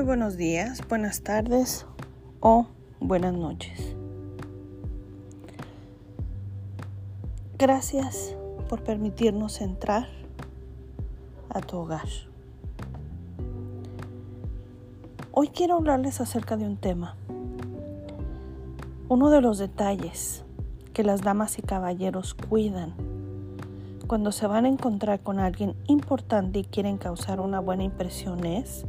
Muy buenos días, buenas tardes o buenas noches. Gracias por permitirnos entrar a tu hogar. Hoy quiero hablarles acerca de un tema. Uno de los detalles que las damas y caballeros cuidan cuando se van a encontrar con alguien importante y quieren causar una buena impresión es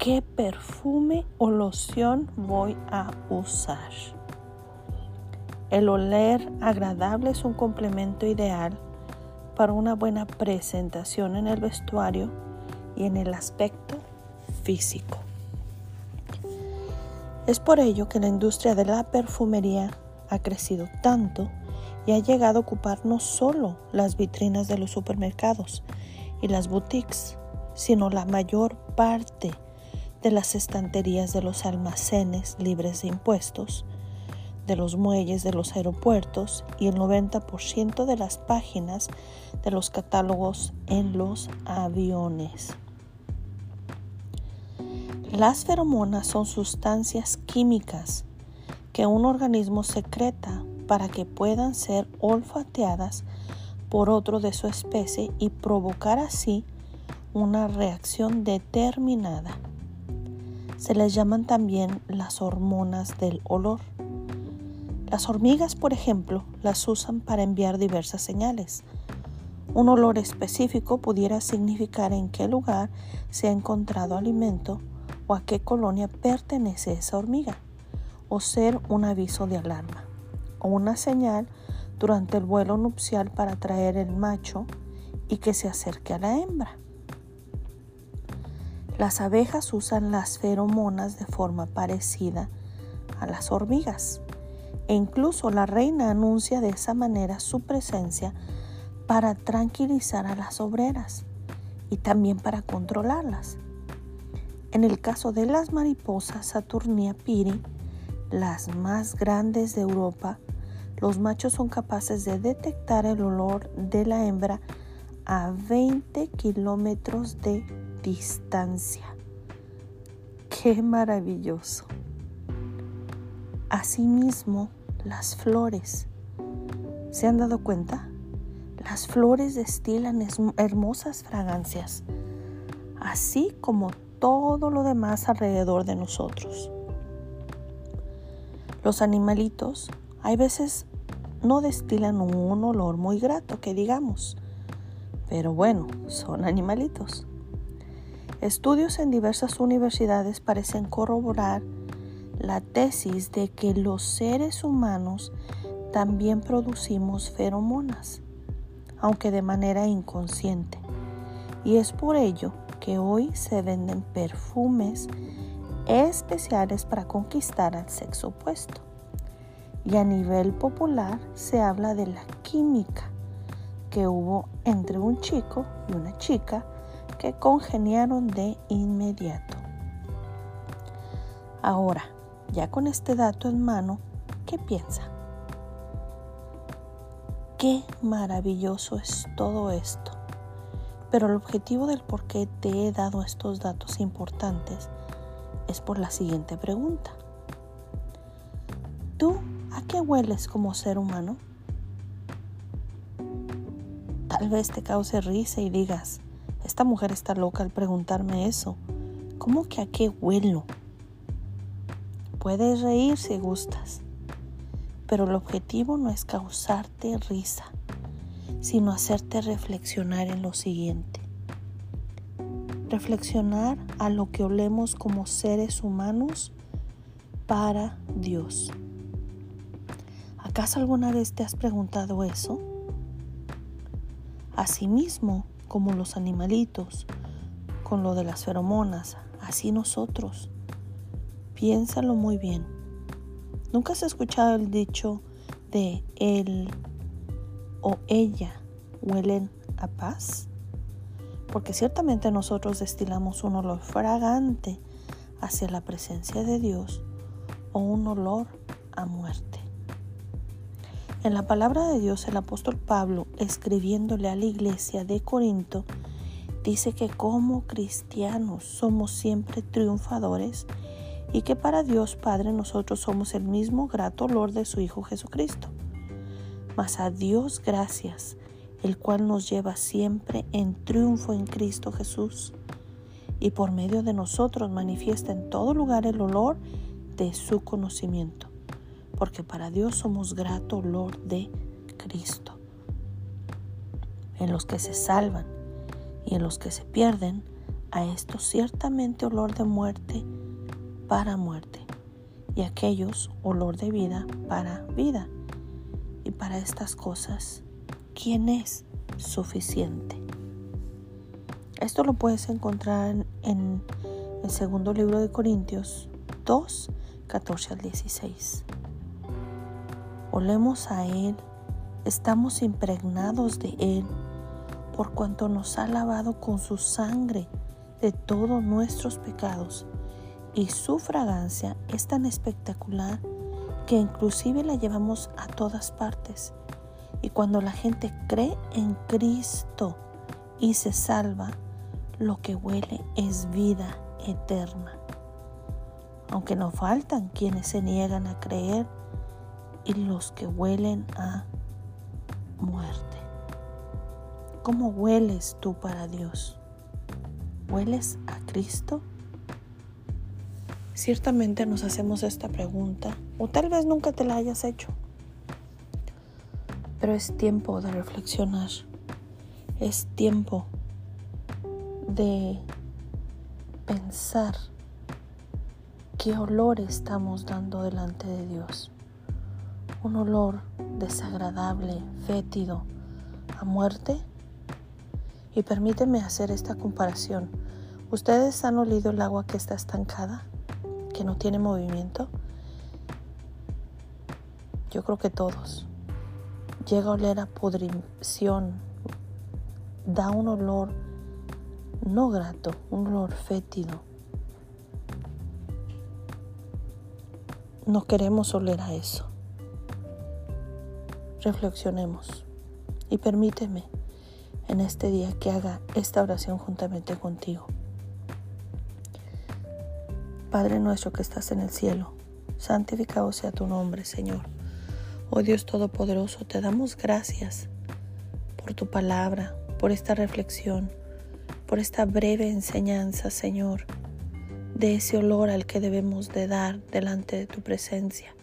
qué perfume o loción voy a usar. El oler agradable es un complemento ideal para una buena presentación en el vestuario y en el aspecto físico. Es por ello que la industria de la perfumería ha crecido tanto y ha llegado a ocupar no solo las vitrinas de los supermercados y las boutiques, sino la mayor parte de las estanterías de los almacenes libres de impuestos, de los muelles de los aeropuertos y el 90% de las páginas de los catálogos en los aviones. Las feromonas son sustancias químicas que un organismo secreta para que puedan ser olfateadas por otro de su especie y provocar así una reacción determinada. Se les llaman también las hormonas del olor. Las hormigas, por ejemplo, las usan para enviar diversas señales. Un olor específico pudiera significar en qué lugar se ha encontrado alimento o a qué colonia pertenece esa hormiga, o ser un aviso de alarma o una señal durante el vuelo nupcial para atraer el macho y que se acerque a la hembra. Las abejas usan las feromonas de forma parecida a las hormigas e incluso la reina anuncia de esa manera su presencia para tranquilizar a las obreras y también para controlarlas. En el caso de las mariposas Saturnia piri, las más grandes de Europa, los machos son capaces de detectar el olor de la hembra a 20 kilómetros de distancia. ¡Qué maravilloso! Asimismo, las flores. ¿Se han dado cuenta? Las flores destilan hermosas fragancias, así como todo lo demás alrededor de nosotros. Los animalitos hay veces no destilan un olor muy grato, que digamos. Pero bueno, son animalitos. Estudios en diversas universidades parecen corroborar la tesis de que los seres humanos también producimos feromonas, aunque de manera inconsciente. Y es por ello que hoy se venden perfumes especiales para conquistar al sexo opuesto y a nivel popular se habla de la química que hubo entre un chico y una chica que congeniaron de inmediato. Ahora, ya con este dato en mano, ¿qué piensa? Qué maravilloso es todo esto. Pero el objetivo del por qué te he dado estos datos importantes es por la siguiente pregunta. ¿Tú ¿A qué hueles como ser humano? Tal vez te cause risa y digas, esta mujer está loca al preguntarme eso. ¿Cómo que a qué huelo? Puedes reír si gustas, pero el objetivo no es causarte risa, sino hacerte reflexionar en lo siguiente. Reflexionar a lo que olemos como seres humanos para Dios. ¿Acaso alguna vez te has preguntado eso? Asimismo, como los animalitos, con lo de las feromonas, así nosotros. Piénsalo muy bien. ¿Nunca has escuchado el dicho de él o ella huelen a paz? Porque ciertamente nosotros destilamos un olor fragante hacia la presencia de Dios o un olor a muerte. En la palabra de Dios, el apóstol Pablo, escribiéndole a la iglesia de Corinto, dice que como cristianos somos siempre triunfadores y que para Dios Padre nosotros somos el mismo grato olor de su Hijo Jesucristo. Mas a Dios gracias, el cual nos lleva siempre en triunfo en Cristo Jesús y por medio de nosotros manifiesta en todo lugar el olor de su conocimiento, porque para Dios somos grato olor de Cristo. En los que se salvan y en los que se pierden, a esto ciertamente olor de muerte para muerte, y aquellos olor de vida para vida. Y para estas cosas, ¿quién es suficiente? Esto lo puedes encontrar en el segundo libro de Corintios 2, 14 al 16. Olemos a Él, estamos impregnados de Él, por cuanto nos ha lavado con su sangre de todos nuestros pecados y su fragancia es tan espectacular que inclusive la llevamos a todas partes. Y cuando la gente cree en Cristo y se salva, lo que huele es vida eterna. Aunque no faltan quienes se niegan a creer y los que huelen a muerte. ¿Cómo hueles tú para Dios? ¿Hueles a Cristo? Ciertamente nos hacemos esta pregunta, o tal vez nunca te la hayas hecho, pero es tiempo de reflexionar, es tiempo de pensar qué olor estamos dando delante de Dios. Un olor desagradable, fétido, a muerte. Y permíteme hacer esta comparación. ¿Ustedes han olido el agua que está estancada? que no tiene movimiento? Yo creo que todos. Llega a oler a pudrición, da un olor no grato, un olor fétido. No queremos oler a eso. Reflexionemos y permíteme en este día que haga esta oración juntamente contigo. Padre nuestro que estás en el cielo, santificado sea tu nombre, Señor. Oh Dios Todopoderoso, te damos gracias por tu palabra, por esta reflexión, por esta breve enseñanza, Señor, de ese olor al que debemos de dar delante de tu presencia.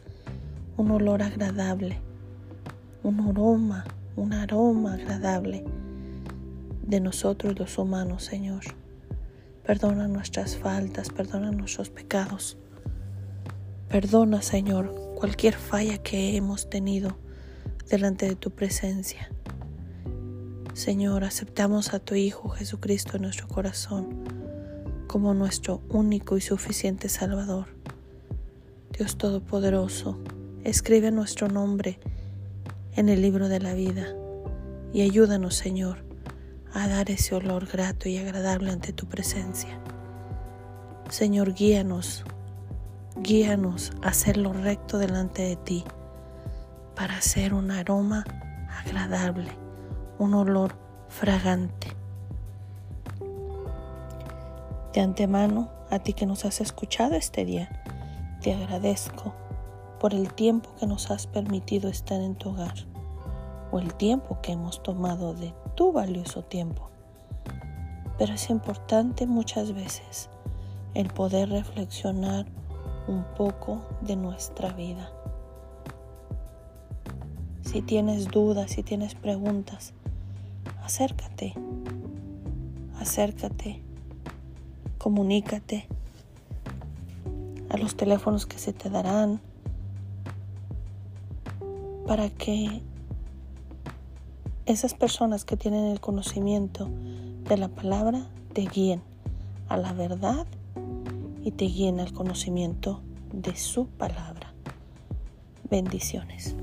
Un olor agradable, un aroma, un aroma agradable de nosotros los humanos, Señor. Perdona nuestras faltas, perdona nuestros pecados. Perdona, Señor, cualquier falla que hemos tenido delante de tu presencia. Señor, aceptamos a tu Hijo Jesucristo en nuestro corazón como nuestro único y suficiente Salvador. Dios Todopoderoso, escribe nuestro nombre en el libro de la vida y ayúdanos, Señor, a dar ese olor grato y agradable ante tu presencia. Señor, guíanos, guíanos a hacer lo recto delante de ti para hacer un aroma agradable, un olor fragante. De antemano, a ti que nos has escuchado este día, te agradezco por el tiempo que nos has permitido estar en tu hogar o el tiempo que hemos tomado de tu valioso tiempo. Pero es importante muchas veces el poder reflexionar un poco de nuestra vida. Si tienes dudas, si tienes preguntas, acércate, acércate, comunícate a los teléfonos que se te darán para que esas personas que tienen el conocimiento de la palabra te guíen a la verdad y te guíen al conocimiento de su palabra. Bendiciones.